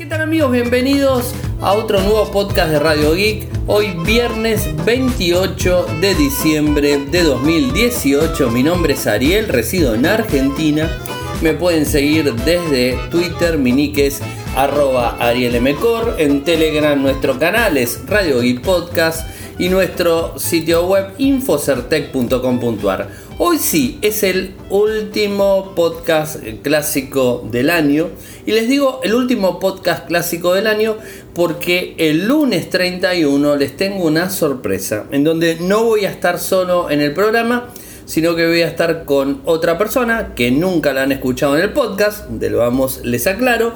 ¿Qué tal amigos? Bienvenidos a otro nuevo podcast de Radio Geek. Hoy viernes 28 de diciembre de 2018. Mi nombre es Ariel, resido en Argentina. Me pueden seguir desde Twitter, mi nick es arroba arielmcor. En Telegram nuestro canal es Radio Geek Podcast y nuestro sitio web infocertec.com.ar. Hoy sí, es el último podcast clásico del año. Y les digo el último podcast clásico del año porque el lunes 31 les tengo una sorpresa en donde no voy a estar solo en el programa, sino que voy a estar con otra persona que nunca la han escuchado en el podcast, de lo vamos, les aclaro.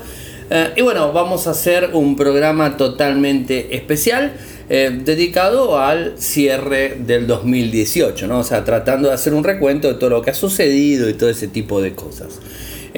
Eh, y bueno, vamos a hacer un programa totalmente especial. Eh, dedicado al cierre del 2018, ¿no? O sea, tratando de hacer un recuento de todo lo que ha sucedido y todo ese tipo de cosas.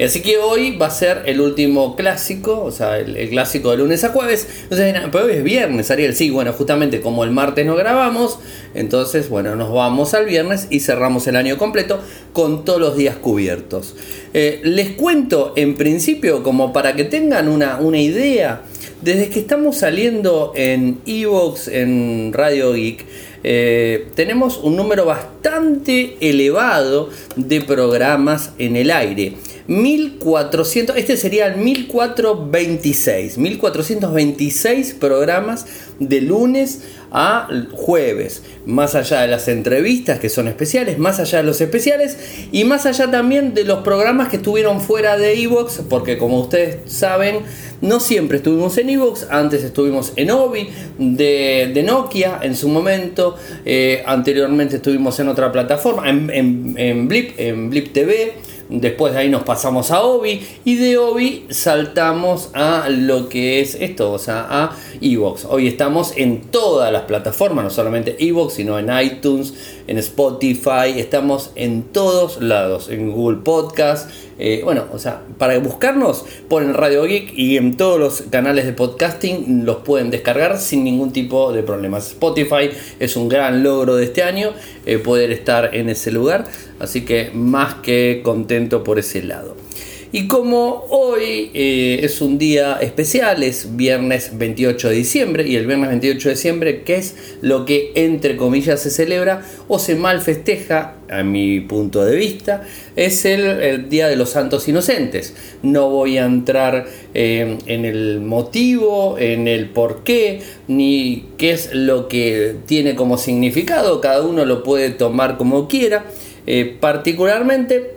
Así que hoy va a ser el último clásico, o sea, el, clásico de lunes a jueves. Entonces, pero hoy es viernes, Ariel. Sí, bueno, justamente como el martes no grabamos, entonces, bueno, nos vamos al viernes y cerramos el año completo con todos los días cubiertos. Eh, les cuento en principio, como para que tengan una, una idea, desde que estamos saliendo en Evox, en Radio Geek, eh, tenemos un número bastante elevado de programas en el aire. 1400, este sería el 1426, 1426 programas de lunes a jueves, más allá de las entrevistas que son especiales, más allá de los especiales y más allá también de los programas que estuvieron fuera de Evox, porque como ustedes saben, no siempre estuvimos en Evox, antes estuvimos en Obi de, Nokia en su momento, eh, anteriormente estuvimos en otra plataforma, en, en Blip, en Blip TV. Después de ahí nos pasamos a Obi y de Obi saltamos a lo que es esto, o sea, a Evox. Hoy estamos en todas las plataformas, no solamente Evox, sino en iTunes, en Spotify, estamos en todos lados, en Google Podcast. Eh, bueno, o sea, para buscarnos ponen Radio Geek y en todos los canales de podcasting los pueden descargar sin ningún tipo de problemas. Spotify es un gran logro de este año eh, poder estar en ese lugar, así que más que contento por ese lado. Y como hoy eh, es un día especial, es viernes 28 de diciembre, y el viernes 28 de diciembre, ¿qué es lo que entre comillas se celebra o se mal festeja, a mi punto de vista, es el, Día de los Santos Inocentes. No voy a entrar eh, en el motivo, en el por qué, ni qué es lo que tiene como significado, cada uno lo puede tomar como quiera. Eh, particularmente,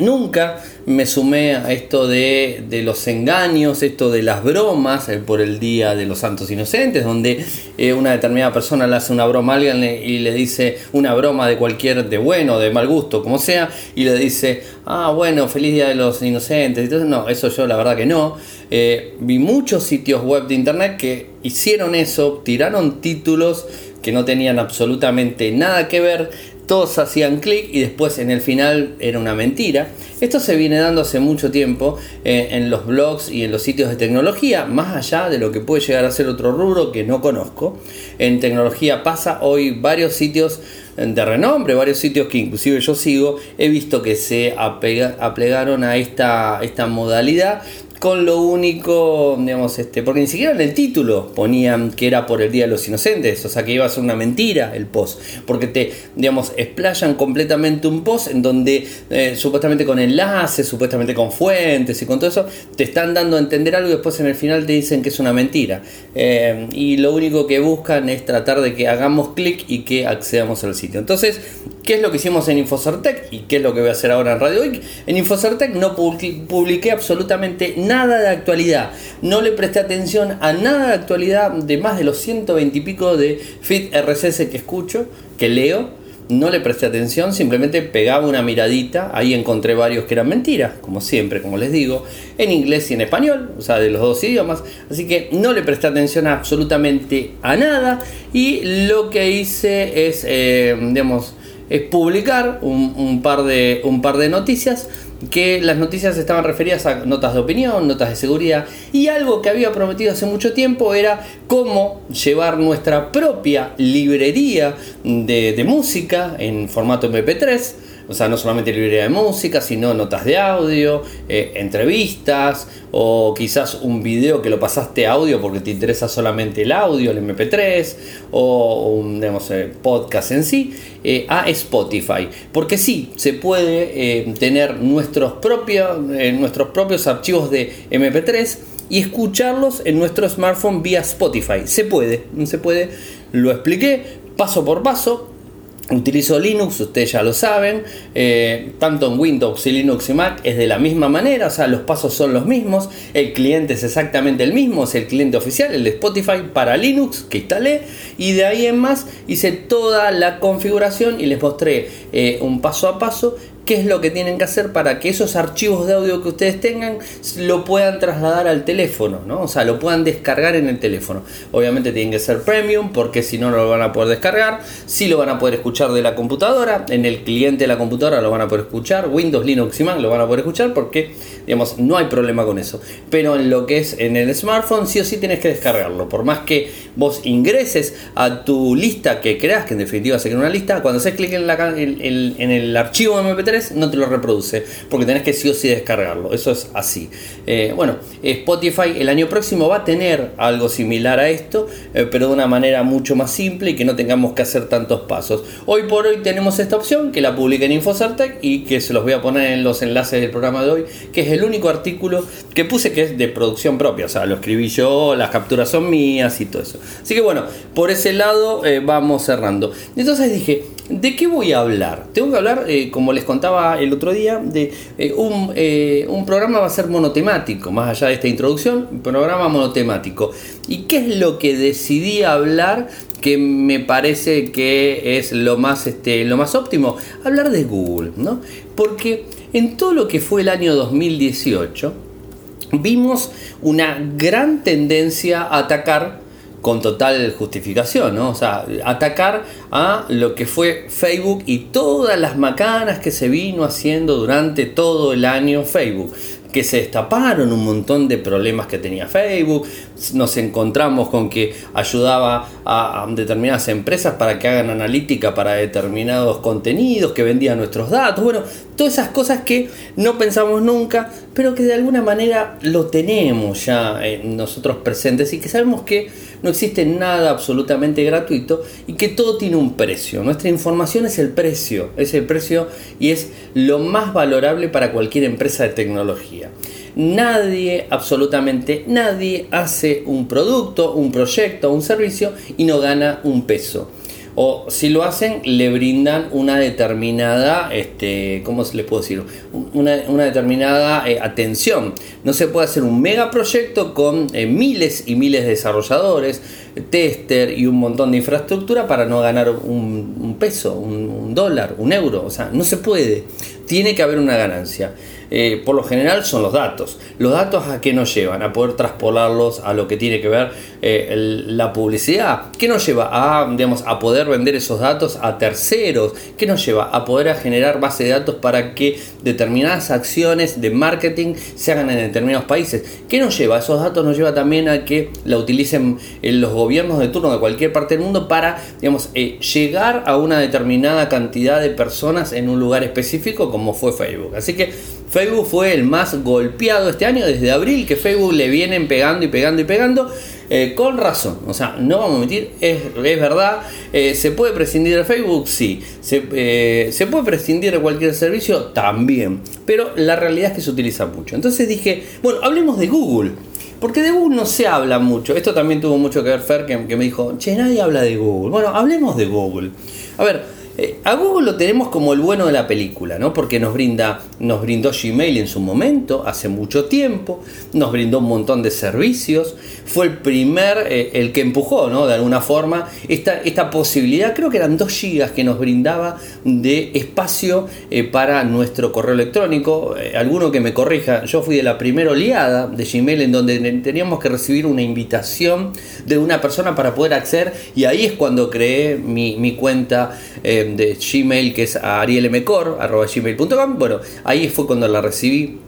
nunca me sumé a esto de, los engaños, esto de las bromas eh, por el Día de los Santos Inocentes, donde eh, una determinada persona le hace una broma a alguien y le dice una broma de cualquier, de bueno, de mal gusto, como sea, y le dice, ah, bueno, feliz Día de los Inocentes. Entonces, no, eso yo la verdad que no. Eh, vi muchos sitios web de internet que hicieron eso, tiraron títulos que no tenían absolutamente nada que ver, todos hacían clic y después en el final era una mentira. Esto se viene dando hace mucho tiempo eh, en los blogs y en los sitios de tecnología, más allá de lo que puede llegar a ser otro rubro que no conozco. En tecnología pasa hoy varios sitios de renombre, varios sitios que inclusive yo sigo, he visto que se aplegaron a esta, esta modalidad con lo único, digamos, este, porque ni siquiera en el título ponían que era por el Día de los Inocentes, o sea que iba a ser una mentira el post, porque te, digamos, explayan completamente un post en donde eh, supuestamente con enlaces, supuestamente con fuentes y con todo eso, te están dando a entender algo y después en el final te dicen que es una mentira. Eh, y lo único que buscan es tratar de que hagamos clic y que accedamos al sitio. Entonces, ¿qué es lo que hicimos en Infocertec y qué es lo que voy a hacer ahora en Radio Week? En Infocertec no publiqué absolutamente nada nada de actualidad. No le presté atención a nada de actualidad de más de los 120 y pico de feed RSS que escucho, que leo. No le presté atención, simplemente pegaba una miradita. Ahí encontré varios que eran mentiras, como siempre, como les digo, en inglés y en español, o sea, de los dos idiomas. Así que no le presté atención absolutamente a nada. Y lo que hice es, eh, digamos, es publicar un, par de, un par de noticias que las noticias estaban referidas a notas de opinión, notas de seguridad y algo que había prometido hace mucho tiempo era cómo llevar nuestra propia librería de, música en formato MP3 o sea, no solamente librería de música, sino notas de audio, eh, entrevistas o quizás un video que lo pasaste audio porque te interesa solamente el audio, el MP3 o un eh, podcast en sí, eh, a Spotify. Porque sí, se puede tener nuestros propios, nuestros propios archivos de MP3 y escucharlos en nuestro smartphone vía Spotify. Se puede, se puede, lo expliqué paso por paso. Utilizo Linux, ustedes ya lo saben, eh, tanto en Windows y Linux y Mac es de la misma manera, o sea, los pasos son los mismos, el cliente es exactamente el mismo, es el cliente oficial, el de Spotify para Linux que instalé y de ahí en más hice toda la configuración y les mostré eh, un paso a paso qué es lo que tienen que hacer para que esos archivos de audio que ustedes tengan lo puedan trasladar al teléfono, ¿no? O sea, lo puedan descargar en el teléfono. Obviamente tienen que ser premium porque si no, no lo van a poder descargar. Si lo van a poder escuchar de la computadora, en el cliente de la computadora lo van a poder escuchar. Windows, Linux y Mac lo van a poder escuchar porque, digamos, no hay problema con eso. Pero en lo que es en el smartphone, sí o sí tienes que descargarlo. Por más que vos ingreses a tu lista que creas, que en definitiva se crea una lista, cuando haces clic en, en el archivo MP3, no te lo reproduce, porque tenés que sí o sí descargarlo. Eso es así. Eh, bueno, Spotify el año próximo va a tener algo similar a esto, eh, pero de una manera mucho más simple y que no tengamos que hacer tantos pasos. Hoy por hoy tenemos esta opción que la publica en Infocertec y que se los voy a poner en los enlaces del programa de hoy, que es el único artículo que puse que es de producción propia, o sea, lo escribí yo, las capturas son mías y todo eso. Así que bueno, por ese lado eh, vamos cerrando. Entonces dije, ¿De qué voy a hablar? Tengo que hablar, eh, como les contaba el otro día, de eh, un, eh, un, programa va a ser monotemático, más allá de esta introducción, un programa monotemático. ¿Y qué es lo que decidí hablar que me parece que es lo más, este, lo más óptimo? Hablar de Google, ¿no? Porque en todo lo que fue el año 2018, vimos una gran tendencia a atacar con total justificación, ¿no? O sea, atacar a lo que fue Facebook y todas las macanas que se vino haciendo durante todo el año Facebook que se destaparon un montón de problemas que tenía Facebook, nos encontramos con que ayudaba a, determinadas empresas para que hagan analítica para determinados contenidos, que vendían nuestros datos, bueno, todas esas cosas que no pensamos nunca, pero que de alguna manera lo tenemos ya nosotros presentes y que sabemos que no existe nada absolutamente gratuito y que todo tiene un precio. Nuestra información es el precio, es el precio y es lo más valorable para cualquier empresa de tecnología. Nadie, absolutamente nadie, hace un producto, un proyecto, un servicio y no gana un peso o si lo hacen le brindan una determinada, este, ¿cómo se puedo decir? Una, determinada eh, atención. No se puede hacer un megaproyecto con eh, miles y miles de desarrolladores, tester y un montón de infraestructura para no ganar un, peso, un dólar, un euro. O sea, no se puede. Tiene que haber una ganancia. Eh, por lo general son los datos. Los datos a qué nos llevan? A poder traspolarlos a lo que tiene que ver eh, la publicidad. ¿Qué nos lleva? A, digamos, a poder vender esos datos a terceros. ¿Qué nos lleva? A poder generar base de datos para que determinadas acciones de marketing se hagan en determinados países. ¿Qué nos lleva? Esos datos nos lleva también a que la utilicen los gobiernos de turno de cualquier parte del mundo para digamos, eh, llegar a una determinada cantidad de personas en un lugar específico como fue Facebook. Así que Facebook fue el más golpeado este año, desde abril que Facebook le vienen pegando y pegando y pegando, eh, con razón. O sea, no vamos a mentir, es, es verdad. Eh, ¿Se puede prescindir de Facebook? Sí. ¿Se, eh, ¿Se puede prescindir de cualquier servicio? También. Pero la realidad es que se utiliza mucho. Entonces dije, bueno, hablemos de Google. Porque de Google no se habla mucho. Esto también tuvo mucho que ver Fer, que, que me dijo, che, nadie habla de Google. Bueno, hablemos de Google. A ver, eh, a Google lo tenemos como el bueno de la película, ¿no? Porque nos brinda, nos brindó Gmail en su momento, hace mucho tiempo, nos brindó un montón de servicios, fue el primer, eh, el que empujó, ¿no? De alguna forma, esta, esta posibilidad, creo que eran 2 gigas que nos brindaba de espacio eh, para nuestro correo electrónico. alguno que me corrija, yo fui de la primera oleada de Gmail en donde teníamos que recibir una invitación de una persona para poder acceder y ahí es cuando creé mi, mi cuenta de Gmail que es arielmcor.gmail.com. Bueno, ahí fue cuando la recibí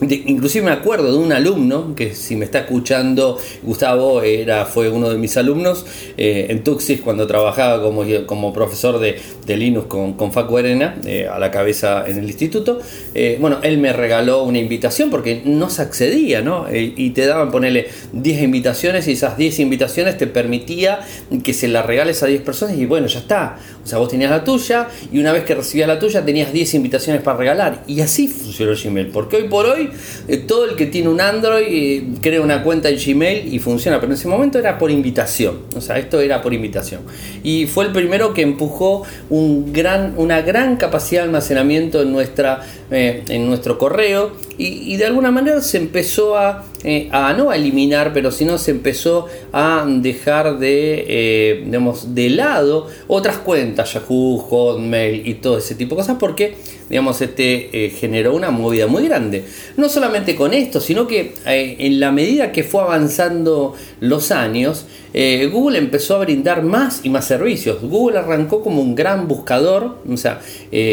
inclusive me acuerdo de un alumno que si me está escuchando Gustavo era fue uno de mis alumnos eh, en Tuxis cuando trabajaba como, como profesor de, de Linux con, con Facu Arena eh, a la cabeza en el instituto eh, bueno él me regaló una invitación porque no se accedía ¿no? y te daban ponerle 10 invitaciones y esas 10 invitaciones te permitía que se las regales a 10 personas y bueno ya está o sea vos tenías la tuya y una vez que recibías la tuya tenías 10 invitaciones para regalar. Y así funcionó Gmail porque hoy por hoy eh, todo el que tiene un Android eh, crea una cuenta en Gmail y funciona, pero en ese momento era por invitación, o sea, esto era por invitación. Y fue el primero que empujó un gran, una gran capacidad de almacenamiento en, nuestra, eh, en nuestro correo. Y, de alguna manera se empezó a, a, no a eliminar, pero sino se empezó a dejar de, digamos, de lado otras cuentas, Yahoo, Hotmail y todo ese tipo de cosas, porque digamos, este, eh, generó una movida muy grande. No solamente con esto, sino que eh, en la medida que fue avanzando los años, eh, Google empezó a brindar más y más servicios. Google arrancó como un gran buscador, o sea,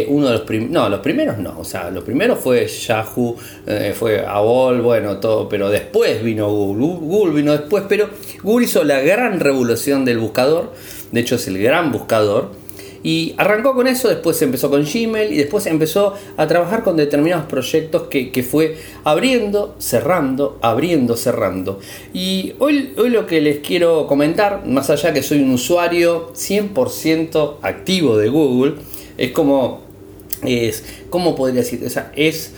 uno de los primeros, no, los primeros no, o sea, los primeros fue Yahoo, fue AOL, bueno, todo, pero después vino Google, Google vino después, pero Google hizo la gran revolución del buscador, de hecho es el gran buscador, y arrancó con eso, después empezó con Gmail y después empezó a trabajar con determinados proyectos que, fue abriendo, cerrando, abriendo, cerrando. Y hoy, hoy lo que les quiero comentar, más allá que soy un usuario 100% activo de Google, es como, es, ¿cómo podría decir? O sea, es,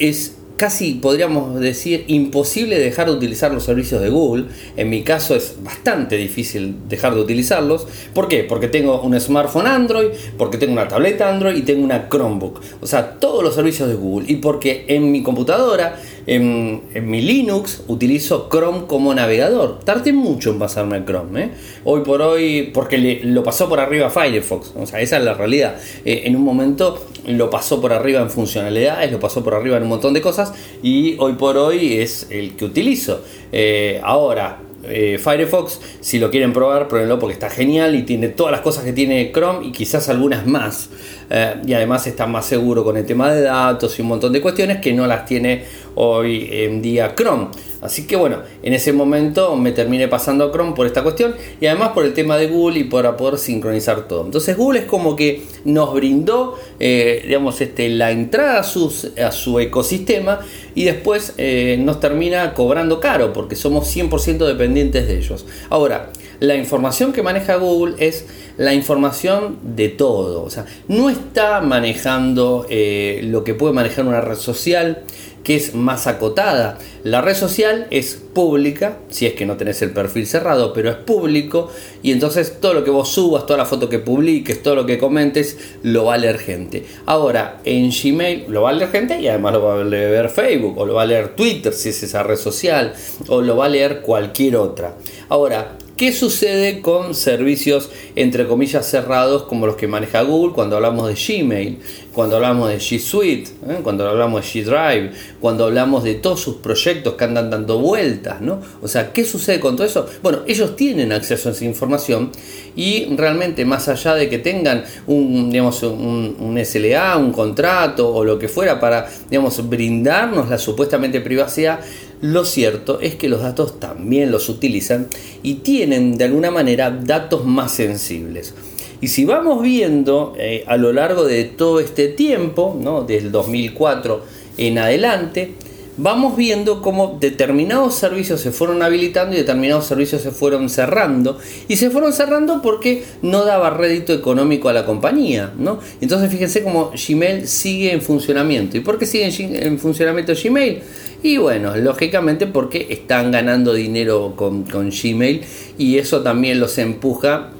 es casi podríamos decir imposible dejar de utilizar los servicios de Google. En mi caso es bastante difícil dejar de utilizarlos. ¿Por qué? Porque tengo un smartphone Android, porque tengo una tableta Android y tengo una Chromebook. O sea, todos los servicios de Google. Y porque en mi computadora, en, mi Linux, utilizo Chrome como navegador. Tardé mucho en pasarme a Chrome. ¿eh? Hoy por hoy, porque lo pasó por arriba Firefox. O sea, esa es la realidad. Eh, en un momento lo pasó por arriba en funcionalidades, lo pasó por arriba en un montón de cosas y hoy por hoy es el que utilizo. Eh, ahora, eh, Firefox, si lo quieren probar, pruébenlo porque está genial y tiene todas las cosas que tiene Chrome y quizás algunas más. Eh, y además está más seguro con el tema de datos y un montón de cuestiones que no las tiene hoy en día Chrome. Así que bueno, en ese momento me terminé pasando a Chrome por esta cuestión y además por el tema de Google y para poder sincronizar todo. Entonces Google es como que nos brindó, eh, digamos, este, la entrada a, a su ecosistema y después eh, nos termina cobrando caro porque somos 100% dependientes de ellos. Ahora, la información que maneja Google es la información de todo. O sea, no está manejando eh, lo que puede manejar una red social, que es más acotada. La red social es pública, si es que no tenés el perfil cerrado, pero es público y entonces todo lo que vos subas, toda la foto que publiques, todo lo que comentes, lo va a leer gente. Ahora, en Gmail lo va a leer gente y además lo va a leer Facebook o lo va a leer Twitter si es esa red social o lo va a leer cualquier otra. Ahora, ¿Qué sucede con servicios entre comillas cerrados como los que maneja Google cuando hablamos de Gmail, cuando hablamos de G Suite, ¿eh? cuando hablamos de G Drive, cuando hablamos de todos sus proyectos que andan dando vueltas, ¿no? O sea, ¿qué sucede con todo eso? Bueno, ellos tienen acceso a esa información y realmente más allá de que tengan un, digamos, un, un SLA, un contrato o lo que fuera para, digamos, brindarnos la supuestamente privacidad, lo cierto es que los datos también los utilizan y tienen de alguna manera datos más sensibles. Y si vamos viendo eh, a lo largo de todo este tiempo, ¿no? del 2004 en adelante, vamos viendo cómo determinados servicios se fueron habilitando y determinados servicios se fueron cerrando. Y se fueron cerrando porque no daba rédito económico a la compañía. ¿no? Entonces fíjense cómo Gmail sigue en funcionamiento. ¿Y por qué sigue en funcionamiento Gmail? Y bueno, lógicamente porque están ganando dinero con, Gmail y eso también los empuja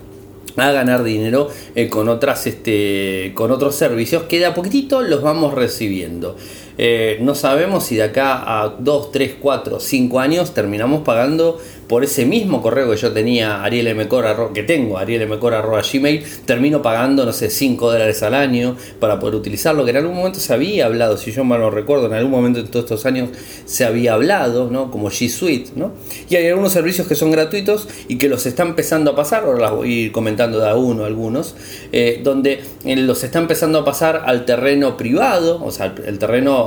a ganar dinero eh, con otras este con otros servicios que de a poquitito los vamos recibiendo eh, no sabemos si de acá a 2, 3, 4, 5 años terminamos pagando por ese mismo correo que yo tenía, Ariel que tengo, Ariel Gmail, termino pagando, no sé, 5 dólares al año para poder utilizarlo, que en algún momento se había hablado, si yo mal lo recuerdo, en algún momento de todos estos años se había hablado, ¿no? Como G Suite, ¿no? Y hay algunos servicios que son gratuitos y que los está empezando a pasar, ahora las voy a ir comentando de a uno algunos, eh, donde eh, los está empezando a pasar al terreno privado, o sea, el, terreno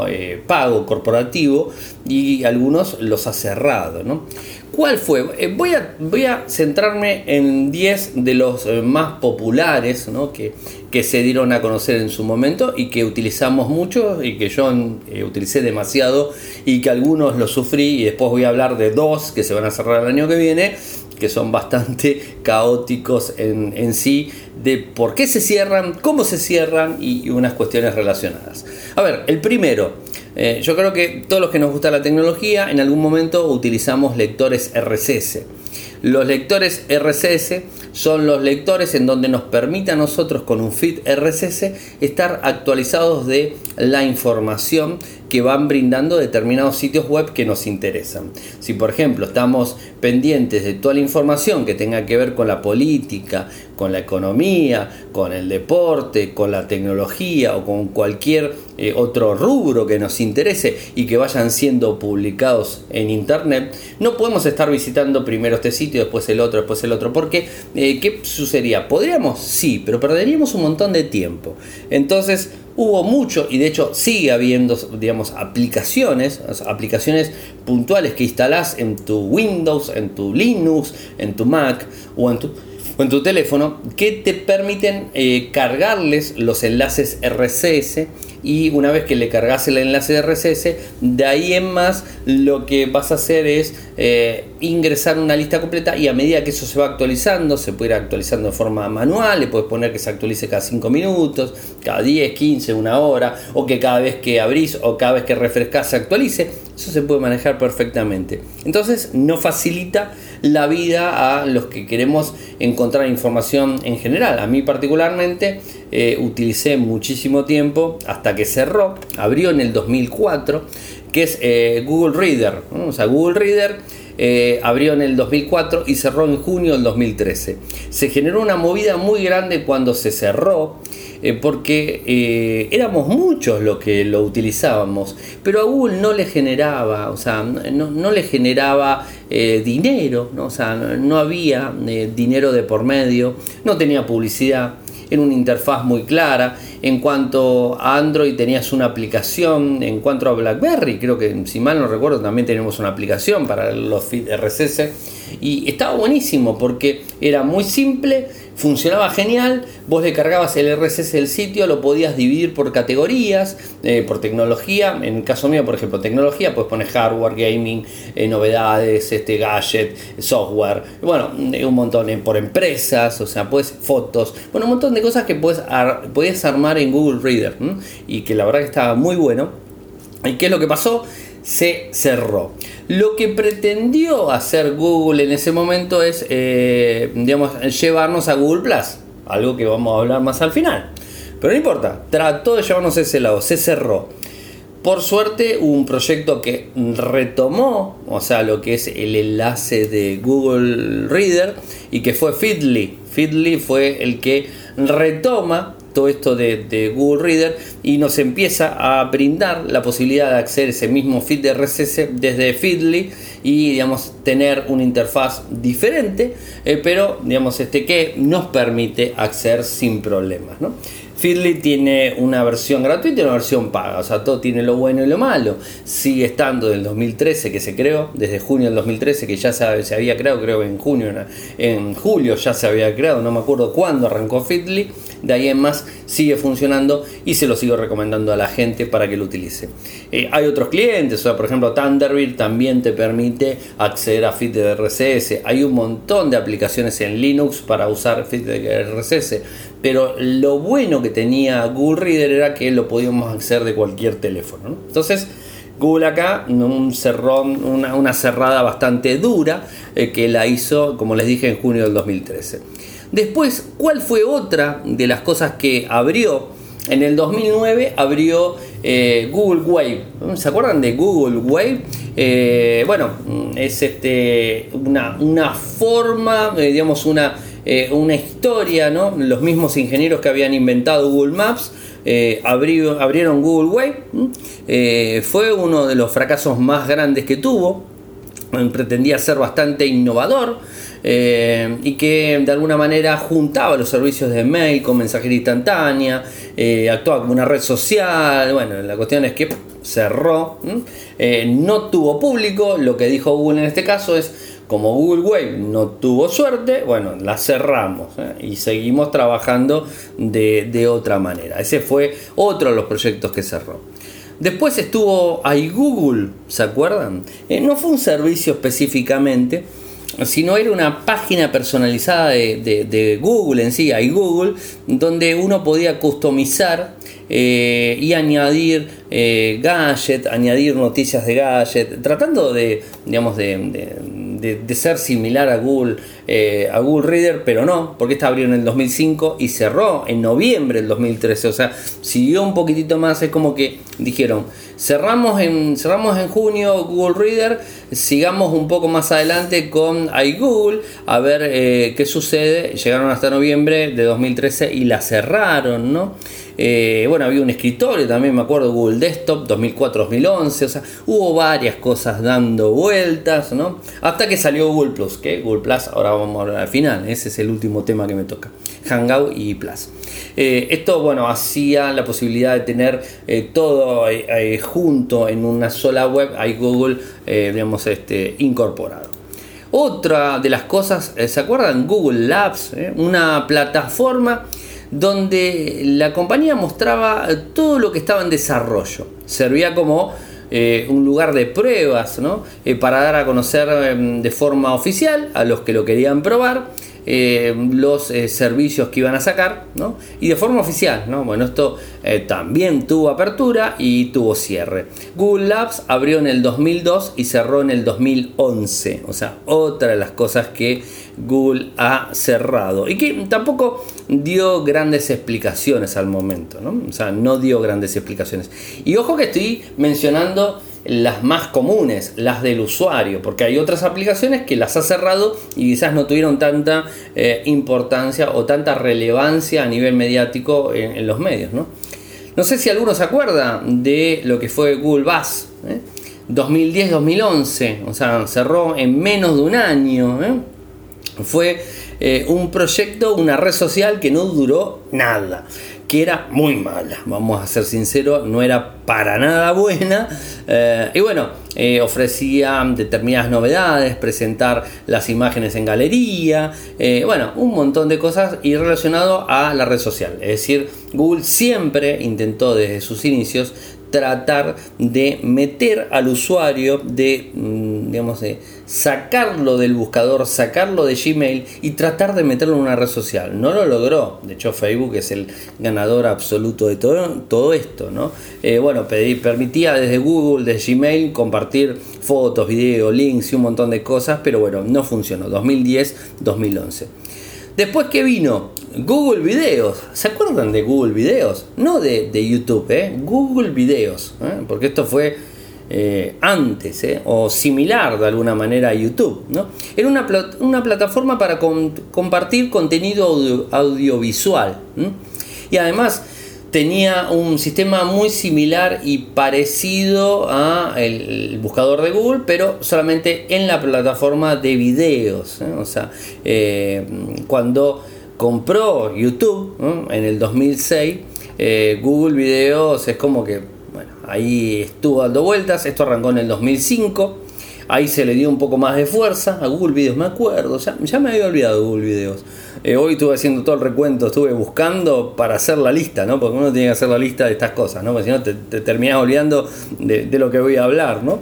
pago corporativo, y algunos los ha cerrado. ¿Cuál fue? Eh, voy, a, centrarme en 10 de los eh, más populares que, se dieron a conocer en su momento y que utilizamos mucho y que yo eh, utilicé demasiado y que algunos lo sufrí y después voy a hablar de dos que se van a cerrar el año que viene que son bastante caóticos en sí, de por qué se cierran, cómo se cierran y unas cuestiones relacionadas. A ver, el primero, eh, yo creo que todos los que nos gusta la tecnología, en algún momento utilizamos lectores RSS. Los lectores RSS son los lectores en donde nos permite a nosotros con un feed RSS estar actualizados de la información que van brindando determinados sitios web que nos interesan. Si por ejemplo estamos pendientes de toda la información que tenga que ver con la política, con la economía, con el deporte, con la tecnología o con cualquier eh, otro rubro que nos interese y que vayan siendo publicados en internet, no podemos estar visitando primero este sitio, después el otro, después el otro, porque eh, ¿qué sucedería? Podríamos, sí, pero perderíamos un montón de tiempo. Entonces, hubo mucho y de hecho sigue habiendo, digamos, aplicaciones, aplicaciones puntuales que instalás en tu Windows, en tu Linux, en tu Mac o en tu, en tu teléfono que te permiten eh, cargarles los enlaces RCS y una vez que le cargas el enlace de RSS, de ahí en más lo que vas a hacer es eh, ingresar una lista completa y a medida que eso se va actualizando, se puede ir actualizando de forma manual, le puedes poner que se actualice cada 5 minutos, cada 10, 15, una hora, o que cada vez que abrís o cada vez que refrescas se actualice, eso se puede manejar perfectamente. Entonces no facilita la vida a los que queremos encontrar información en general. A mí particularmente eh, utilicé muchísimo tiempo hasta que cerró, abrió en el 2004, que es eh, Google Reader. O sea, Google Reader eh, abrió en el 2004 y cerró en junio del 2013. Se generó una movida muy grande cuando se cerró. porque éramos muchos los que lo utilizábamos, pero a Google no le generaba, o sea, no, le generaba dinero, ¿no? o sea, no había dinero de por medio, no tenía publicidad en una interfaz muy clara. En cuanto a Android tenías una aplicación, en cuanto a BlackBerry, creo que si mal no recuerdo también tenemos una aplicación para los feed RSS y estaba buenísimo porque era muy simple funcionaba genial, vos le cargabas el RSS del sitio, lo podías dividir por categorías, eh, por tecnología, en el caso mío, por ejemplo, tecnología, pues pones hardware, gaming, eh, novedades, este gadget, software, bueno, eh, un montón por empresas, o sea, pues fotos, bueno, un montón de cosas que puedes, armar en Google Reader y que la verdad que estaba muy bueno. ¿Y qué es lo que pasó? Se cerró. Lo que pretendió hacer Google en ese momento es, eh, digamos, llevarnos a Google Plus, algo que vamos a hablar más al final. Pero no importa, trató de llevarnos a ese lado, se cerró. Por suerte un proyecto que retomó, o sea, lo que es el enlace de Google Reader y que fue Feedly. Feedly fue el que retoma todo esto de, Google Reader y nos empieza a brindar la posibilidad de acceder a ese mismo feed de RSS desde Feedly y digamos tener una interfaz diferente, eh, pero digamos este que nos permite acceder sin problemas. ¿no? Feedly tiene una versión gratuita y una versión paga, o sea, todo tiene lo bueno y lo malo. Sigue estando del 2013 que se creó, desde junio del 2013 que ya se, había creado, creo que en junio, en julio ya se había creado, no me acuerdo cuándo arrancó Feedly de ahí en más sigue funcionando y se lo sigo recomendando a la gente para que lo utilice. Eh, hay otros clientes, o sea, por ejemplo Thunderbird también te permite acceder a feed de RSS. Hay un montón de aplicaciones en Linux para usar feed de RSS, pero lo bueno que tenía Google Reader era que lo podíamos acceder de cualquier teléfono. Entonces, Google acá, un cerrón, una, cerrada bastante dura eh, que la hizo, como les dije, en junio del 2013. Después, ¿cuál fue otra de las cosas que abrió? En el 2009 abrió eh, Google Wave. ¿Se acuerdan de Google Wave? Eh, bueno, es este, una, una forma, eh, digamos, una, una historia, ¿no? Los mismos ingenieros que habían inventado Google Maps. abrieron Google Wave. fue uno de los fracasos más grandes que tuvo. Pretendía ser bastante innovador eh, y que de alguna manera juntaba los servicios de mail con mensajería instantánea, eh, actuaba como una red social, bueno, la cuestión es que cerró, no tuvo público, lo que dijo Google en este caso es como Google Wave no tuvo suerte, bueno, la cerramos y seguimos trabajando de, otra manera. Ese fue otro de los proyectos que cerró. Después estuvo iGoogle, ¿se acuerdan? Eh, no fue un servicio específicamente, sino era una página personalizada de, Google en sí, iGoogle, donde uno podía customizar eh, y añadir eh, gadget, añadir noticias de gadget, tratando de, digamos, de de, ser similar a Google, eh, a Google Reader, pero no, porque esta abrió en el 2005 y cerró en noviembre del 2013. O sea, siguió un poquitito más, es como que dijeron, cerramos en, cerramos en junio Google Reader, sigamos un poco más adelante con iGoogle, a ver eh, qué sucede. Llegaron hasta noviembre de 2013 y la cerraron, ¿no? Eh, bueno, había un escritorio también, me acuerdo, Google Desktop 2004-2011, o sea, hubo varias cosas dando vueltas, ¿no? Hasta que salió Google Plus, que Google Plus, ahora vamos a al final, ese es el último tema que me toca, Hangout y Plus. Eh, esto, bueno, hacía la posibilidad de tener eh, todo junto en una sola web, hay Google, digamos, este, incorporado. Otra de las cosas, ¿se acuerdan? Google Labs, una plataforma donde la compañía mostraba todo lo que estaba en desarrollo. Servía como eh, un lugar de pruebas eh, para dar a conocer em, de forma oficial a los que lo querían probar eh, los eh, servicios que iban a sacar, ¿no? Y de forma oficial, ¿no? Bueno, esto eh, también tuvo apertura y tuvo cierre. Google Labs abrió en el 2002 y cerró en el 2011, o sea, otra de las cosas que Google ha cerrado y que tampoco dio grandes explicaciones al momento, ¿no? O sea, no dio grandes explicaciones. Y ojo que estoy mencionando las más comunes, las del usuario, porque hay otras aplicaciones que las ha cerrado y quizás no tuvieron tanta eh, importancia o tanta relevancia a nivel mediático en, los medios. ¿no? no sé si alguno se acuerda de lo que fue Google Buzz. 2010-2011, ¿eh? o sea, cerró en menos de un año. ¿eh? Fue un proyecto, una red social que no duró nada que era muy mala, vamos a ser sinceros, no era para nada buena. Eh, y bueno, eh, ofrecía determinadas novedades, presentar las imágenes en galería, eh, bueno, un montón de cosas y relacionado a la red social. Es decir, Google siempre intentó desde sus inicios tratar de meter al usuario, de, mm, digamos, de sacarlo del buscador, sacarlo de Gmail y tratar de meterlo en una red social. No lo logró. De hecho, Facebook es el ganador absoluto de todo, todo esto. ¿no? Eh, bueno, permitía desde Google, desde Gmail, compartir fotos, videos, links y un montón de cosas, pero bueno, no funcionó. 2010-2011. Después que vino Google Videos. ¿Se acuerdan de Google Videos? No de, YouTube, ¿eh? Google Videos. ¿eh? Porque esto fue eh, antes, ¿eh? o similar de alguna manera a YouTube. Era una, una plataforma para compartir contenido audiovisual. Y además tenía un sistema muy similar y parecido a el, buscador de Google, pero solamente en la plataforma de videos. O sea, cuando compró YouTube en el 2006, eh, Google Videos es como que, ahí estuvo dando vueltas, esto arrancó en el 2005, ahí se le dio un poco más de fuerza a Google Videos, me acuerdo, ya, me había olvidado de Google Videos. Eh, hoy estuve haciendo todo el recuento, estuve buscando para hacer la lista, ¿no? Porque uno tiene que hacer la lista de estas cosas, ¿no? Porque si no te, terminas olvidando de, lo que voy a hablar, ¿no?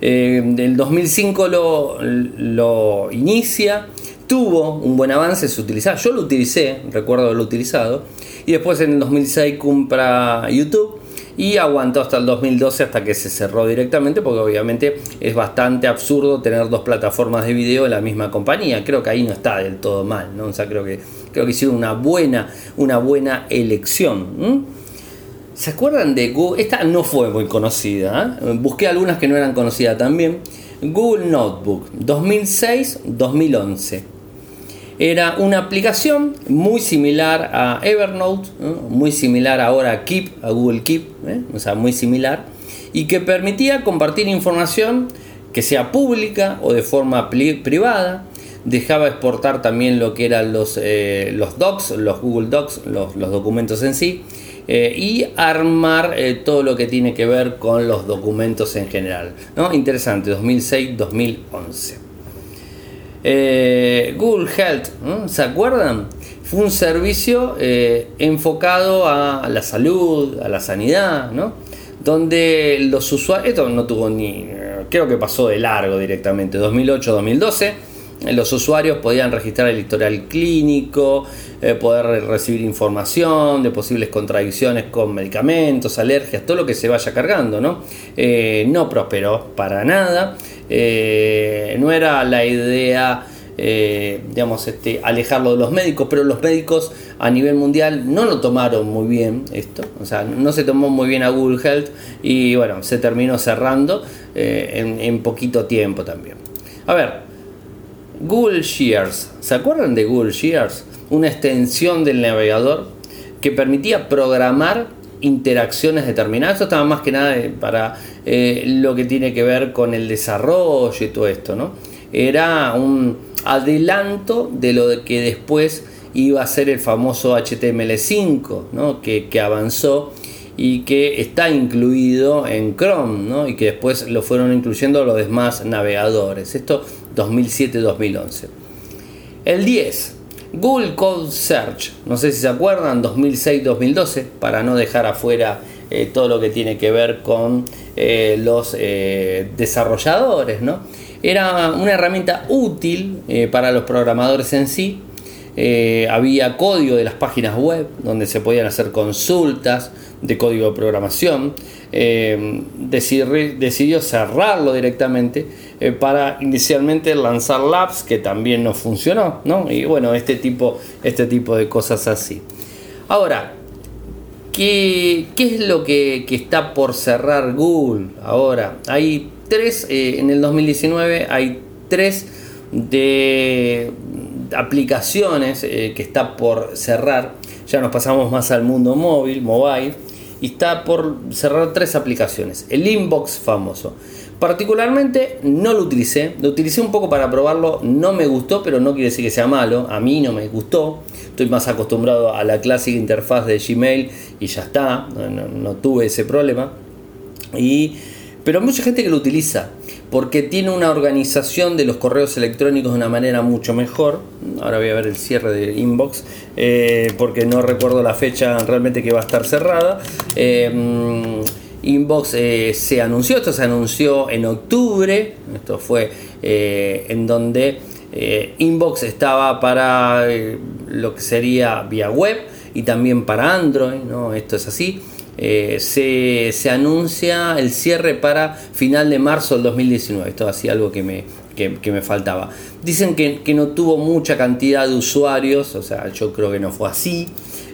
Eh, el 2005 lo, lo inicia tuvo un buen avance, se utilizaba, yo lo utilicé, recuerdo haberlo utilizado, y después en el 2006 compra YouTube y aguantó hasta el 2012 hasta que se cerró directamente porque obviamente es bastante absurdo tener dos plataformas de video en la misma compañía creo que ahí no está del todo mal ¿no? creo que creo que hicieron una buena una buena elección ¿Se acuerdan de Google? Esta no fue muy conocida. ¿eh? Busqué algunas que no eran conocidas también. Google Notebook 2006-2011 era una aplicación muy similar a Evernote, muy similar ahora a Keep, a Google Keep, ¿eh? o sea, muy similar, y que permitía compartir información que sea pública o de forma privada. Dejaba exportar también lo que eran los, eh, los docs, los Google Docs, los, documentos en sí. Eh, y armar todo lo que tiene que ver con los documentos en general. ¿no? Interesante, 2006-2011. Google Health, ¿se acuerdan? Fue un servicio enfocado a la salud, a la sanidad, ¿no? donde los usuarios, esto no tuvo ni, creo que pasó de largo directamente, 2008-2012, los usuarios podían registrar el historial clínico, eh, poder recibir información de posibles contradicciones con medicamentos, alergias, todo lo que se vaya cargando, ¿no? Eh, no prosperó para nada, eh, no era la idea digamos, este, alejarlo de los médicos, pero los médicos a nivel mundial no lo tomaron muy bien esto, o sea, no se tomó muy bien a Google Health y bueno, se terminó cerrando en, poquito tiempo también. A ver, Google Shears, ¿se acuerdan de Google Shears? Una extensión del navegador que permitía programar interacciones determinadas. Esto estaba más que nada eh, para lo que tiene que ver con el desarrollo y todo esto, ¿no? Era un, adelanto de lo que después iba a ser el famoso HTML5, que, avanzó y que está incluido en Chrome y que después lo fueron incluyendo los demás navegadores. Esto 2007-2011. El 10. Google Code Search, no sé si se acuerdan, 2006-2012, para no dejar afuera eh, todo lo que tiene que ver con eh, los eh, desarrolladores, ¿no? Era una herramienta útil para los programadores en sí. Había código de las páginas web donde se podían hacer consultas de código de programación. Decidió, cerrarlo directamente para inicialmente lanzar Labs, que también no funcionó. Y bueno, este tipo, este tipo de cosas así. Ahora, ¿qué, es lo que, que está por cerrar Google ahora? Hay tres, eh, en el 2019 hay tres de aplicaciones eh, que está por cerrar. Ya nos pasamos más al mundo móvil, mobile, y está por cerrar tres aplicaciones. El inbox famoso. Particularmente no lo utilicé, lo utilicé un poco para probarlo, no me gustó, pero no quiere decir que sea malo, a mí no me gustó, estoy más acostumbrado a la clásica interfaz de Gmail y ya está, no tuve ese problema. Y pero hay mucha gente que lo utiliza porque tiene una organización de los correos electrónicos de una manera mucho mejor. Ahora voy a ver el cierre de inbox eh, porque no recuerdo la fecha realmente que va a estar cerrada. Eh, inbox eh, se anunció, esto se anunció en octubre, esto fue en donde Inbox estaba para lo que sería vía web y también para Android, ¿no? esto es así. Eh, se, anuncia el cierre para final de marzo del 2019. Esto hacía algo que me, me faltaba. Dicen que, que, no tuvo mucha cantidad de usuarios, o sea, yo creo que no fue así.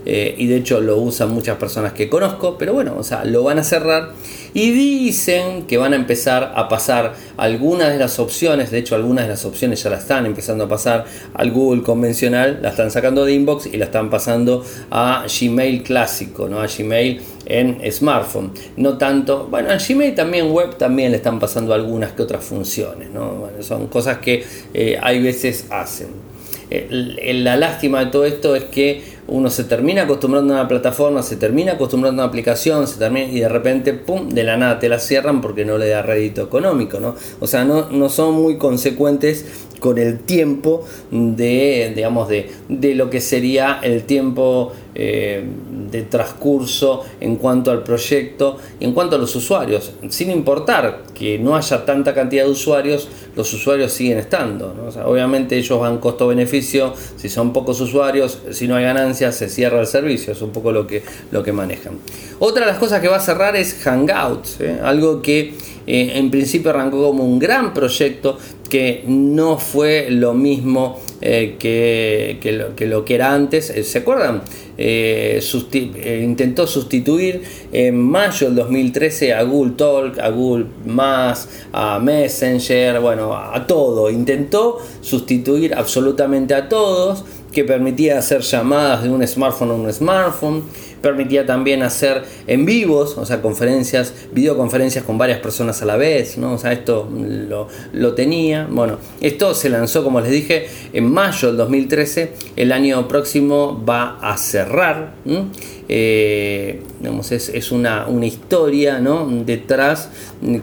Eh, y de hecho lo usan muchas personas que conozco, pero bueno, o sea, lo van a cerrar y dicen que van a empezar a pasar algunas de las opciones, de hecho algunas de las opciones ya la están empezando a pasar al Google convencional, la están sacando de inbox y la están pasando a Gmail clásico, ¿no? a Gmail en smartphone. No tanto, bueno, a Gmail también web también le están pasando algunas que otras funciones, ¿no? son cosas que eh, hay veces hacen. Eh, la lástima de todo esto es que uno se termina acostumbrando a una plataforma, se termina acostumbrando a una aplicación, se termina, y de repente, pum, de la nada te la cierran porque no le da rédito económico, ¿no? O sea, no, no son muy consecuentes con el tiempo de, digamos, de, de lo que sería el tiempo eh, de transcurso en cuanto al proyecto y en cuanto a los usuarios. Sin importar que no haya tanta cantidad de usuarios, los usuarios siguen estando. obviamente ellos van costo-beneficio, si son pocos usuarios, si no hay ganancias, se cierra el servicio, es un poco lo que, lo que manejan. Otra de las cosas que va a cerrar es Hangouts, ¿eh? algo que eh, en principio arrancó como un gran proyecto que no fue lo mismo eh, que, lo, que, era antes. Eh, ¿Se acuerdan? intentó sustituir en mayo del 2013 a Google Talk, a Google Más, a Messenger, bueno, a todo. Intentó sustituir absolutamente a todos que permitía hacer llamadas de un smartphone a un smartphone permitía también hacer en vivos, o sea, conferencias, videoconferencias con varias personas a la vez, ¿no? O sea, esto lo, tenía. Bueno, esto se lanzó, como les dije, en mayo del 2013. El año próximo va a cerrar. Eh, es, una, historia ¿no? detrás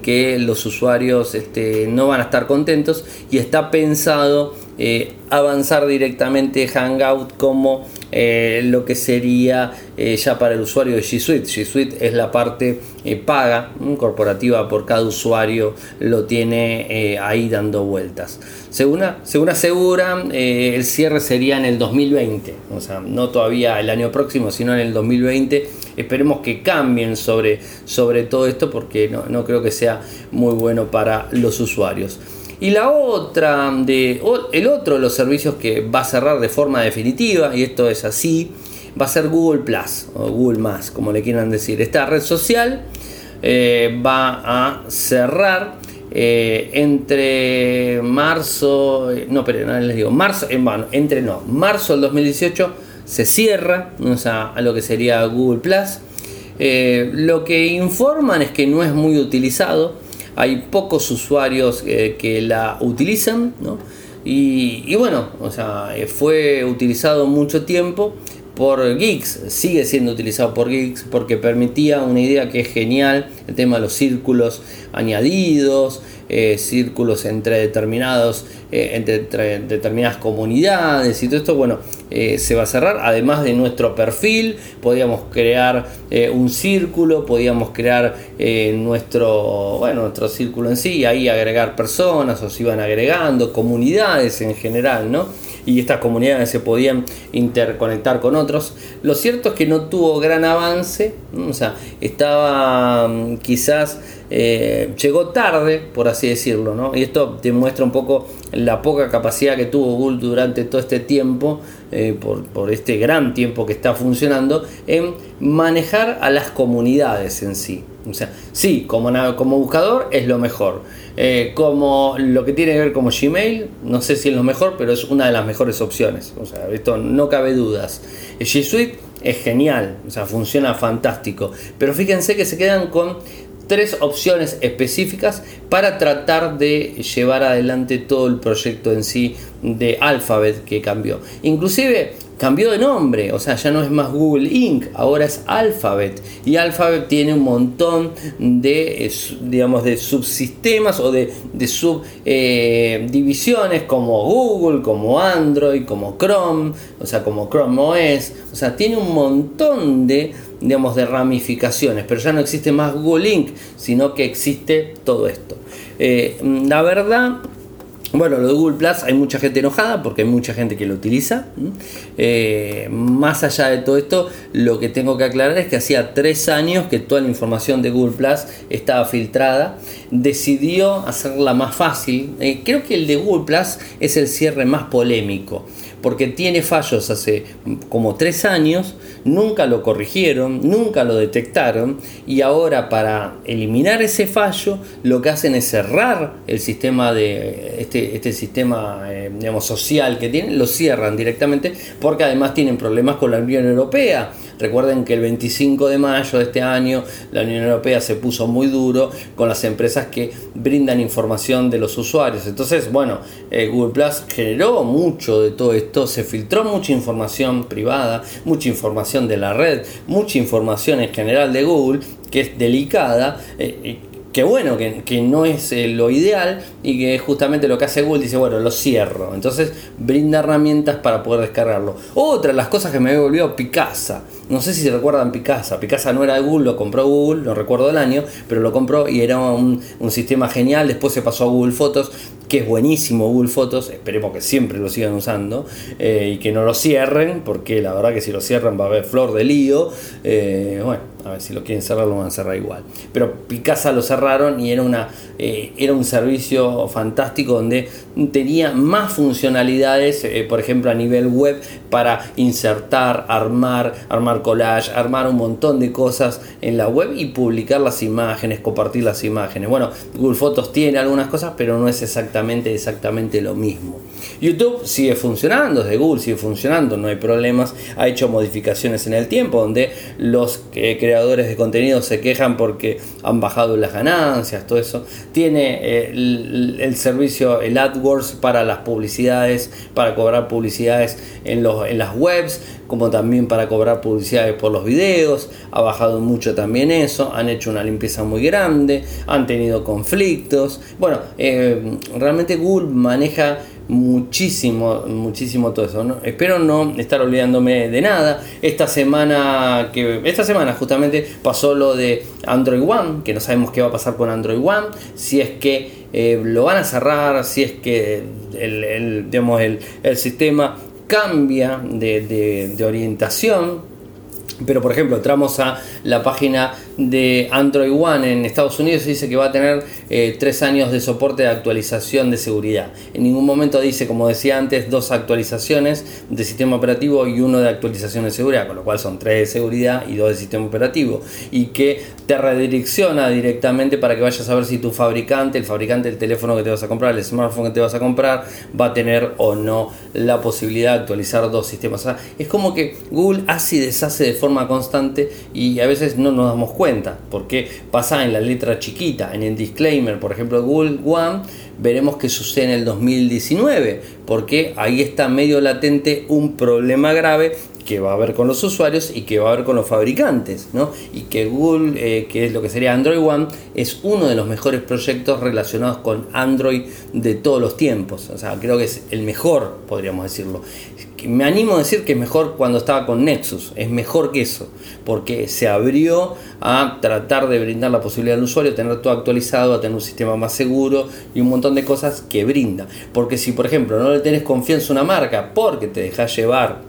que los usuarios este, no van a estar contentos y está pensado eh, avanzar directamente Hangout como eh, lo que sería eh, ya para el usuario de G Suite. G Suite es la parte paga corporativa por cada usuario, lo tiene ahí dando vueltas. Según, según aseguran, el cierre sería en el 2020, o sea, no todavía el año próximo, sino en el 2020. Esperemos que cambien sobre, sobre todo esto porque no, no creo que sea muy bueno para los usuarios. Y la otra, de, el otro de los servicios que va a cerrar de forma definitiva, y esto es así, va a ser Google Plus o Google Más, como le quieran decir. Esta red social eh, va a cerrar eh, entre marzo, eh, no, pero no les digo, marzo, en bueno, entre no, marzo del 2018 se cierra, a lo que sería Google Plus. lo que informan es que no es muy utilizado hay pocos usuarios eh, que la utilizan, y, bueno, o sea, eh, fue utilizado mucho tiempo por geeks, sigue siendo utilizado por geeks porque permitía una idea que es genial, el tema de los círculos añadidos, eh, círculos entre determinados eh, entre, determinadas comunidades y todo esto bueno eh, se va a cerrar. Además de nuestro perfil podíamos crear un círculo podíamos crear nuestro bueno nuestro círculo en sí y ahí agregar personas o se iban agregando comunidades en general no y estas comunidades se podían interconectar con otros. Lo cierto es que no tuvo gran avance, o sea, estaba mm, quizás eh, llegó tarde, por así decirlo, ¿no? Y esto demuestra un poco la poca capacidad que tuvo Google durante todo este tiempo, eh, por, este gran tiempo que está funcionando, en manejar a las comunidades en sí. O sea, sí, como, como buscador es lo mejor. Eh, como lo que tiene que ver como Gmail, no sé si es lo mejor, pero es una de las mejores opciones. O sea, esto no cabe dudas. G Suite es genial, o sea, funciona fantástico. Pero fíjense que se quedan con tres opciones específicas para tratar de llevar adelante todo el proyecto en sí de Alphabet que cambió. Inclusive cambió de nombre, o sea, ya no es más Google Inc., ahora es Alphabet. Y Alphabet tiene un montón de, digamos, de subsistemas o de, subdivisiones eh, como Google, como Android, como Chrome, o sea, como Chrome OS. O sea, tiene un montón de, digamos, de ramificaciones, pero ya no existe más Google Inc., sino que existe todo esto. Eh, la verdad bueno, lo de Google Plus hay mucha gente enojada porque hay mucha gente que lo utiliza. Eh, más allá de todo esto, lo que tengo que aclarar es que hacía tres años que toda la información de Google Plus estaba filtrada. Decidió hacerla más fácil. Eh, creo que el de Google Plus es el cierre más polémico porque tiene fallos hace como tres años, nunca lo corrigieron, nunca lo detectaron y ahora para eliminar ese fallo lo que hacen es cerrar el sistema de este, este sistema eh, digamos, social que tienen, lo cierran directamente porque además tienen problemas con la Unión Europea Recuerden que el 25 de mayo de este año la Unión Europea se puso muy duro con las empresas que brindan información de los usuarios. Entonces, bueno, eh, Google Plus generó mucho de todo esto, se filtró mucha información privada, mucha información de la red, mucha información en general de Google que es delicada. Eh, que bueno, que, no es eh, lo ideal y que justamente lo que hace Google dice, bueno, lo cierro. Entonces brinda herramientas para poder descargarlo. Otra de las cosas que me volvió Picasa. No sé si se recuerdan Picasa. Picasa no era Google, lo compró Google, no recuerdo el año, pero lo compró y era un, sistema genial. Después se pasó a Google Fotos, que es buenísimo Google Fotos. Esperemos que siempre lo sigan usando eh, y que no lo cierren, porque la verdad que si lo cierran va a haber flor de lío. Eh, bueno A ver si lo quieren cerrar, lo van a cerrar igual. Pero Picasa lo cerraron y era, una, eh, era un servicio fantástico donde tenía más funcionalidades, por ejemplo, a nivel web, para insertar, armar, armar collage, armar un montón de cosas en la web y publicar las imágenes, compartir las imágenes. Bueno, Google Fotos tiene algunas cosas, pero no es exactamente, exactamente lo mismo. YouTube sigue funcionando, desde Google sigue funcionando, no hay problemas. Ha hecho modificaciones en el tiempo donde los eh, creadores de contenido se quejan porque han bajado las ganancias, todo eso. Tiene eh, el, servicio, el AdWords para las publicidades, para cobrar publicidades en, los, en las webs, como también para cobrar publicidades por los videos. Ha bajado mucho también eso. Han hecho una limpieza muy grande, han tenido conflictos. Bueno, eh, realmente Google maneja muchísimo, muchísimo todo eso. Espero no estar olvidándome de nada. Esta semana, que esta semana justamente pasó lo de Android One, que no sabemos qué va a pasar con Android One, si es que eh, lo van a cerrar, si es que el, digamos, el, sistema cambia de, de orientación. Pero por ejemplo, entramos a la página de Android One en Estados Unidos dice que va a tener eh, tres años de soporte de actualización de seguridad. En ningún momento dice, como decía antes, dos actualizaciones de sistema operativo y uno de actualización de seguridad, con lo cual son tres de seguridad y dos de sistema operativo. Y que te redirecciona directamente para que vayas a ver si tu fabricante, el fabricante del teléfono que te vas a comprar, el smartphone que te vas a comprar, va a tener o no la posibilidad de actualizar dos sistemas. es como que Google hace y deshace de forma constante y a veces no nos damos cuenta porque pasa en la letra chiquita, en el disclaimer, por ejemplo, Google One, veremos que sucede en el 2019, porque ahí está medio latente un problema grave que va a haber con los usuarios y que va a haber con los fabricantes, ¿no? Y que Google, eh, que es lo que sería Android One, es uno de los mejores proyectos relacionados con Android de todos los tiempos. O sea, creo que es el mejor, podríamos decirlo me animo a decir que es mejor cuando estaba con Nexus, es mejor que eso, porque se abrió a tratar de brindar la posibilidad al usuario tener todo actualizado, a tener un sistema más seguro y un montón de cosas que brinda. Porque si, por ejemplo, no le tenés confianza a una marca porque te dejas llevar,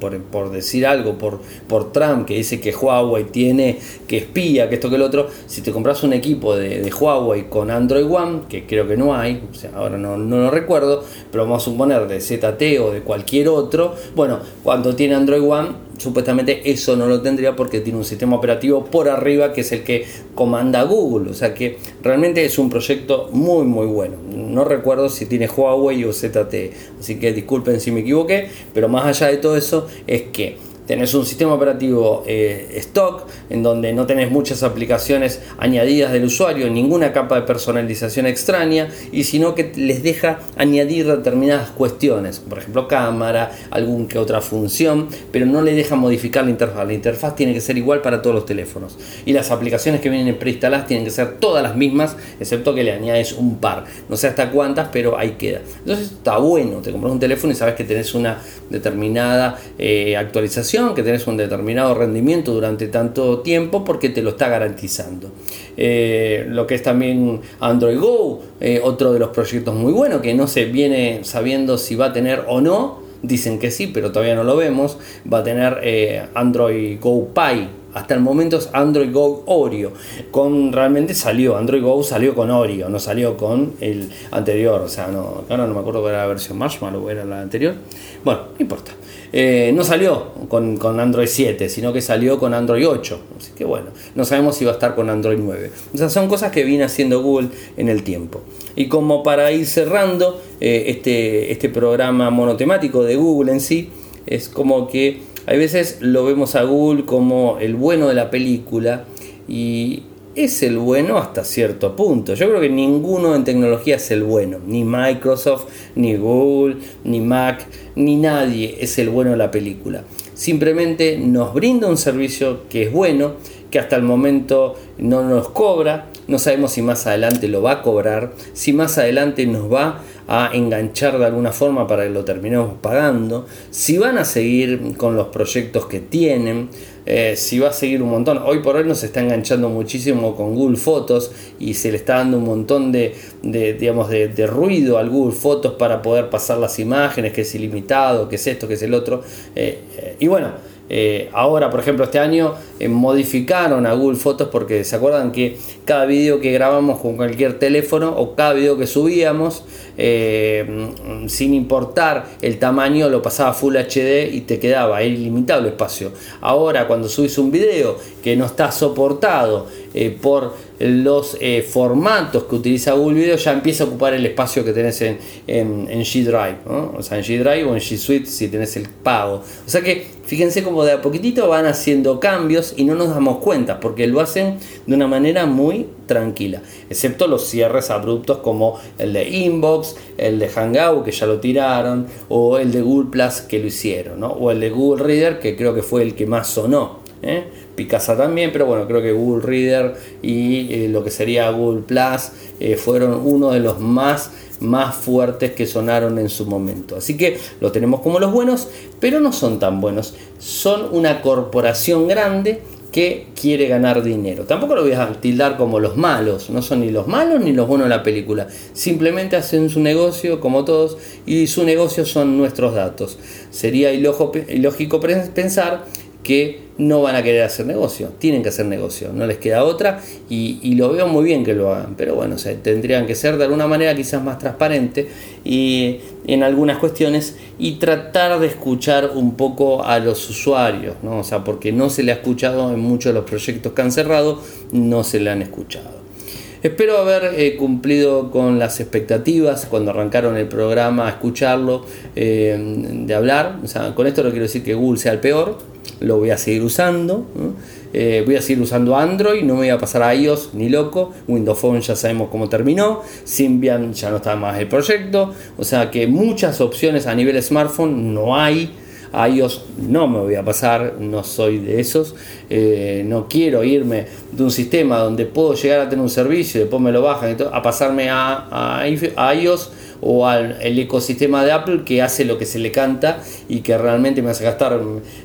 por, decir algo, por, por Trump que dice que Huawei tiene, que espía, que esto, que el otro, si te compras un equipo de, Huawei con Android One, que creo que no hay, ahora no, no lo recuerdo, pero vamos a suponer de ZT o de cualquier otro, bueno, cuando tiene Android One, supuestamente eso no lo tendría porque tiene un sistema operativo por arriba que es el que comanda Google. O sea que realmente es un proyecto muy, muy bueno. No recuerdo si tiene Huawei o ZT, así que disculpen si me equivoqué, pero más allá de todo eso es que tenés un sistema operativo eh, stock en donde no tenés muchas aplicaciones añadidas del usuario, ninguna capa de personalización extraña y sino que les deja añadir determinadas cuestiones, por ejemplo cámara, algún que otra función, pero no le deja modificar la interfaz. La interfaz tiene que ser igual para todos los teléfonos y las aplicaciones que vienen preinstaladas tienen que ser todas las mismas, excepto que le añades un par. No sé hasta cuántas, pero ahí queda. Entonces está bueno, te compras un teléfono y sabes que tenés una determinada eh, actualización que tenés un determinado rendimiento durante tanto tiempo porque te lo está garantizando. Eh, lo que es también Android Go, eh, otro de los proyectos muy buenos que no se viene sabiendo si va a tener o no. Dicen que sí, pero todavía no lo vemos. Va a tener eh, Android Go Pie, hasta el momento es Android Go Oreo. Con, realmente salió, Android Go salió con Oreo, no salió con el anterior. O sea, no, ahora no me acuerdo cuál era la versión Marshmallow era la anterior. Bueno, no importa. Eh, no salió con, Android 7, sino que salió con Android 8. Así que bueno, no sabemos si va a estar con Android 9. O sea, son cosas que viene haciendo Google en el tiempo. Y como para ir cerrando eh, este, este programa monotemático de Google en sí, es como que hay veces lo vemos a Google como el bueno de la película y es el bueno hasta cierto punto. Yo creo que ninguno en tecnología es el bueno, ni Microsoft, ni Google, ni Mac, ni nadie es el bueno de la película. Simplemente nos brinda un servicio que es bueno, que hasta el momento no nos cobra, no sabemos si más adelante lo va a cobrar, si más adelante nos va a enganchar de alguna forma para que lo terminemos pagando, si van a seguir con los proyectos que tienen, eh, si va a seguir un montón. Hoy por hoy nos está enganchando muchísimo con Google Fotos y se le está dando un montón de, digamos, de, ruido al Google Fotos para poder pasar las imágenes, que es ilimitado, que es esto, que es el otro. Eh, eh, y bueno, Eh, ahora, por ejemplo, este año eh, modificaron a Google Fotos porque se acuerdan que cada video que grabamos con cualquier teléfono o cada video que subíamos, eh, sin importar el tamaño, lo pasaba Full HD y te quedaba ilimitado el espacio. Ahora, cuando subís un video que no está soportado por los formatos que utiliza Google Video, ya empieza a ocupar el espacio que tenés en, G Drive, o sea, en G Drive o en G Suite si tenés el pago. O sea que fíjense cómo de a poquitito van haciendo cambios y no nos damos cuenta porque lo hacen de una manera muy tranquila, excepto los cierres abruptos como el de Inbox, el de Hangout que ya lo tiraron, o el de Google Plus que lo hicieron, o el de Google Reader que creo que fue el que más sonó. ¿eh? Picasa también, pero bueno, creo que Google Reader y eh, lo que sería Google Plus eh, fueron uno de los más más fuertes que sonaron en su momento. Así que lo tenemos como los buenos, pero no son tan buenos. Son una corporación grande que quiere ganar dinero. Tampoco lo voy a tildar como los malos, no son ni los malos ni los buenos de la película. Simplemente hacen su negocio como todos y su negocio son nuestros datos. Sería ilógico pensar que no van a querer hacer negocio, tienen que hacer negocio, no les queda otra y, lo veo muy bien que lo hagan, pero bueno, tendrían que ser de alguna manera quizás más transparente y en algunas cuestiones y tratar de escuchar un poco a los usuarios, ¿no? o sea, porque no se le ha escuchado en muchos de los proyectos que han cerrado, no se le han escuchado. Espero haber eh, cumplido con las expectativas cuando arrancaron el programa escucharlo, eh, de hablar. O sea, con esto no quiero decir que Google sea el peor, lo voy a seguir usando. Eh, voy a seguir usando Android, no me voy a pasar a iOS ni loco. Windows Phone ya sabemos cómo terminó. Symbian ya no está más el proyecto. O sea que muchas opciones a nivel smartphone no hay. A iOS no me voy a pasar, no soy de esos. Eh, no quiero irme de un sistema donde puedo llegar a tener un servicio y después me lo bajan a pasarme a, a iOS o al el ecosistema de Apple que hace lo que se le canta y que realmente me hace gastar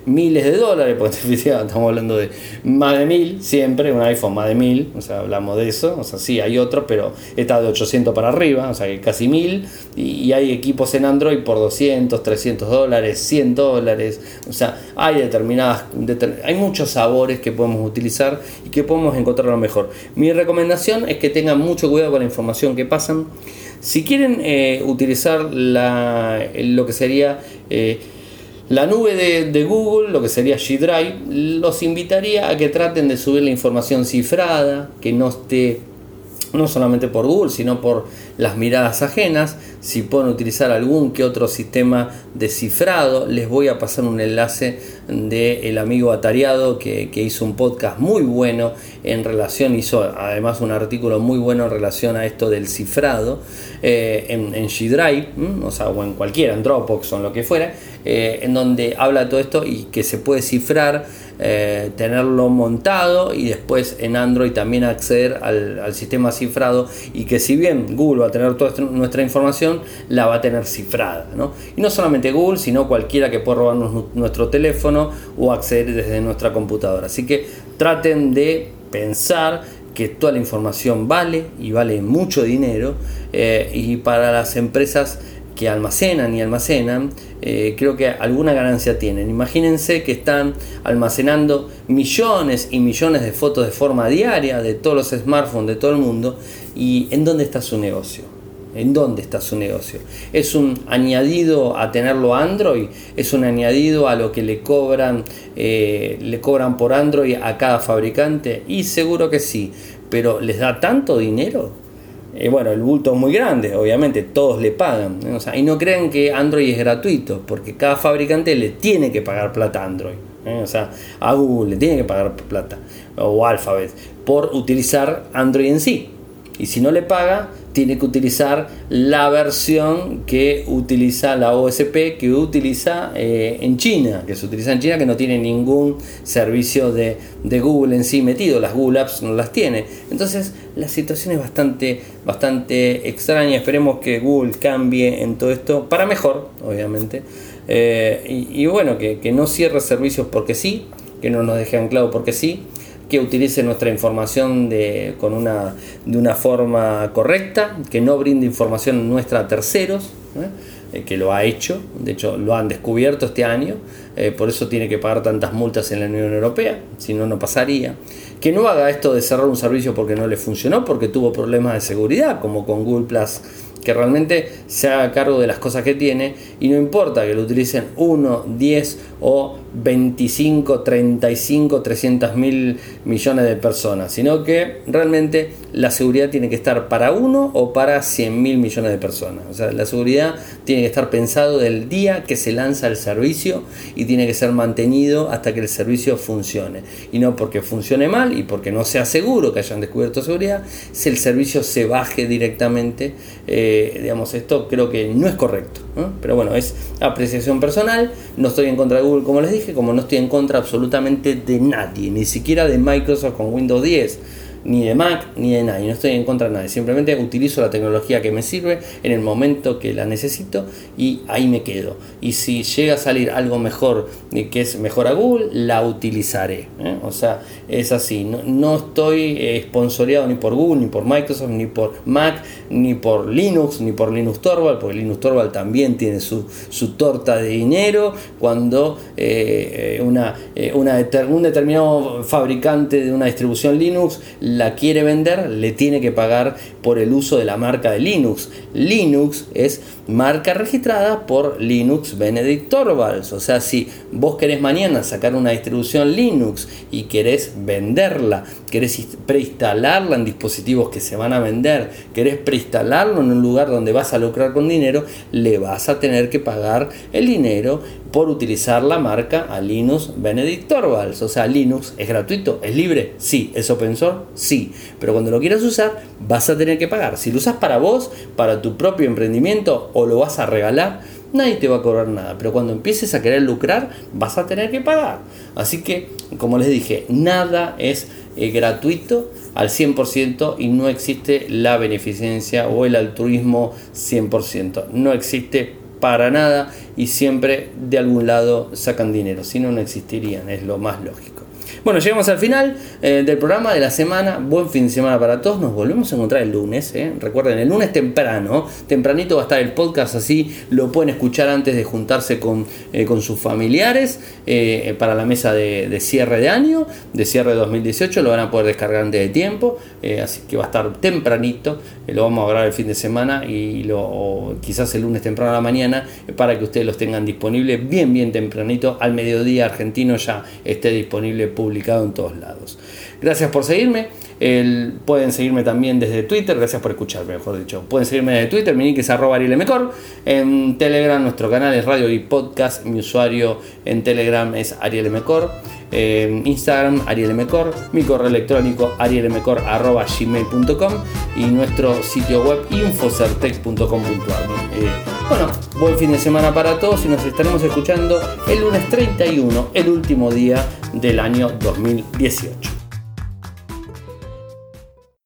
miles de dólares, porque estamos hablando de más de mil, siempre, un iPhone más de mil, o sea, hablamos de eso, o sea, sí, hay otros, pero está de 800 para arriba, o sea, que casi mil, y, hay equipos en Android por 200, 300 dólares, 100 dólares, o sea, hay determinadas, hay muchos sabores que podemos utilizar y que podemos encontrar lo mejor. Mi recomendación es que tengan mucho cuidado con la información que pasan, si quieren eh, utilizar lo que sería eh, la nube de, Google, lo que sería G Drive, los invitaría a que traten de subir la información cifrada, que no esté no solamente por Google, sino por las miradas ajenas. Si pueden utilizar algún que otro sistema de cifrado, les voy a pasar un enlace del el amigo Atariado que, hizo un podcast muy bueno en relación, hizo además un artículo muy bueno en relación a esto del cifrado eh, en, en G-Drive, o sea, o en cualquiera, en Dropbox o en lo que fuera, eh, en donde habla todo esto y que se puede cifrar eh, tenerlo montado y después en Android también acceder al, sistema cifrado y que si bien Google va a tener toda nuestra información, la va a tener cifrada. Y no solamente Google, sino cualquiera que pueda robarnos nuestro teléfono o acceder desde nuestra computadora. Así que traten de pensar que toda la información vale y vale mucho dinero eh, y para las empresas que almacenan y almacenan, eh, creo que alguna ganancia tienen. Imagínense que están almacenando millones y millones de fotos de forma diaria de todos los smartphones de todo el mundo y en dónde está su negocio. ¿En dónde está su negocio? ¿Es un añadido a tenerlo Android? ¿Es un añadido a lo que le cobran, eh, le cobran por Android a cada fabricante? Y seguro que sí, pero ¿les da tanto dinero? Eh, bueno, el bulto es muy grande, obviamente, todos le pagan. y no crean que Android es gratuito, porque cada fabricante le tiene que pagar plata a Android. ¿eh? O sea, a Google le tiene que pagar plata, o Alphabet, por utilizar Android en sí. Y si no le paga, tiene que utilizar la versión que utiliza la OSP, que utiliza eh, en China, que se utiliza en China, que no tiene ningún servicio de, Google en sí metido, las Google Apps no las tiene. Entonces la situación es bastante, bastante extraña, esperemos que Google cambie en todo esto, para mejor, obviamente. Eh, y, bueno, que, que no cierre servicios porque sí, que no nos deje anclado porque sí, que utilice nuestra información de, con una, de una forma correcta, que no brinde información nuestra a terceros. ¿eh? que lo ha hecho, de hecho lo han descubierto este año, por eso tiene que pagar tantas multas en la Unión Europea, si no, no pasaría que no haga esto de cerrar un servicio porque no le funcionó, porque tuvo problemas de seguridad, como con Google Plus que realmente se haga cargo de las cosas que tiene y no importa que lo utilicen 1, 10 o 25, 35, 300 mil millones de personas, sino que realmente la seguridad tiene que estar para uno o para 100 mil millones de personas. O sea, la seguridad tiene que estar pensado del día que se lanza el servicio y tiene que ser mantenido hasta que el servicio funcione. Y no porque funcione mal y porque no sea seguro que hayan descubierto seguridad, si el servicio se baje directamente. Eh, digamos, esto creo que no es correcto. Pero bueno, es apreciación personal. No estoy en contra de Google, como les dije, como no estoy en contra absolutamente de nadie, ni siquiera de Microsoft con Windows 10 ni de Mac, ni de nadie. No estoy en contra de nadie. Simplemente utilizo la tecnología que me sirve en el momento que la necesito y ahí me quedo. Y si llega a salir algo mejor, eh, que es mejor a Google, la utilizaré. ¿eh? O sea, es así. No, estoy eh, ni por Google, ni por Microsoft, ni por Mac, ni por Linux, ni por Linux Torvald, porque Linux Torvald también tiene su, torta de dinero cuando eh, una, una, un determinado fabricante de una distribución Linux la quiere vender, le tiene que pagar por el uso de la marca de Linux. Linux es marca registrada por Linux Benedict Torvalds. O sea, si vos querés mañana sacar una distribución Linux y querés venderla, querés preinstalarla en dispositivos que se van a vender, querés preinstalarlo en un lugar donde vas a lucrar con dinero, le vas a tener que pagar el dinero por utilizar la marca a Linux Benedict Torvalds. O sea, Linux es gratuito, es libre, sí, es open source, sí, pero cuando lo quieras usar vas a tener que pagar. Si lo usas para vos, para tu propio emprendimiento o lo vas a regalar, nadie te va a cobrar nada. Pero cuando empieces a querer lucrar, vas a tener que pagar. Así que, como les dije, nada es eh, gratuito al 100% y no existe la beneficencia o el altruismo 100%. No existe para nada y siempre de algún lado sacan dinero, si no, no existirían, es lo más lógico. Bueno, llegamos al final eh, del programa de la semana. Buen fin de semana para todos. Nos volvemos a encontrar el lunes. Eh. Recuerden, el lunes temprano, tempranito va a estar el podcast así. Lo pueden escuchar antes de juntarse con, eh, con sus familiares para la mesa de, cierre de año, de cierre de 2018. Lo van a poder descargar antes de tiempo. así que va a estar tempranito. lo vamos a grabar el fin de semana y lo, quizás el lunes temprano a la mañana para que ustedes los tengan disponibles bien, bien tempranito. Al mediodía argentino ya esté disponible público publicado en todos lados. Gracias por seguirme. pueden seguirme también desde Twitter. Gracias por escucharme, mejor dicho. Pueden seguirme desde Twitter. Mi nick es arroba En Telegram, nuestro canal es Radio y Podcast. Mi usuario en Telegram es Ariel En Instagram, Ariel Mecor. Mi correo electrónico, arielmecor.gmail.com. Y nuestro sitio web, infocertec.com.ar. Eh, bueno, buen fin de semana para todos y nos estaremos escuchando el lunes 31, el último día del año 2018.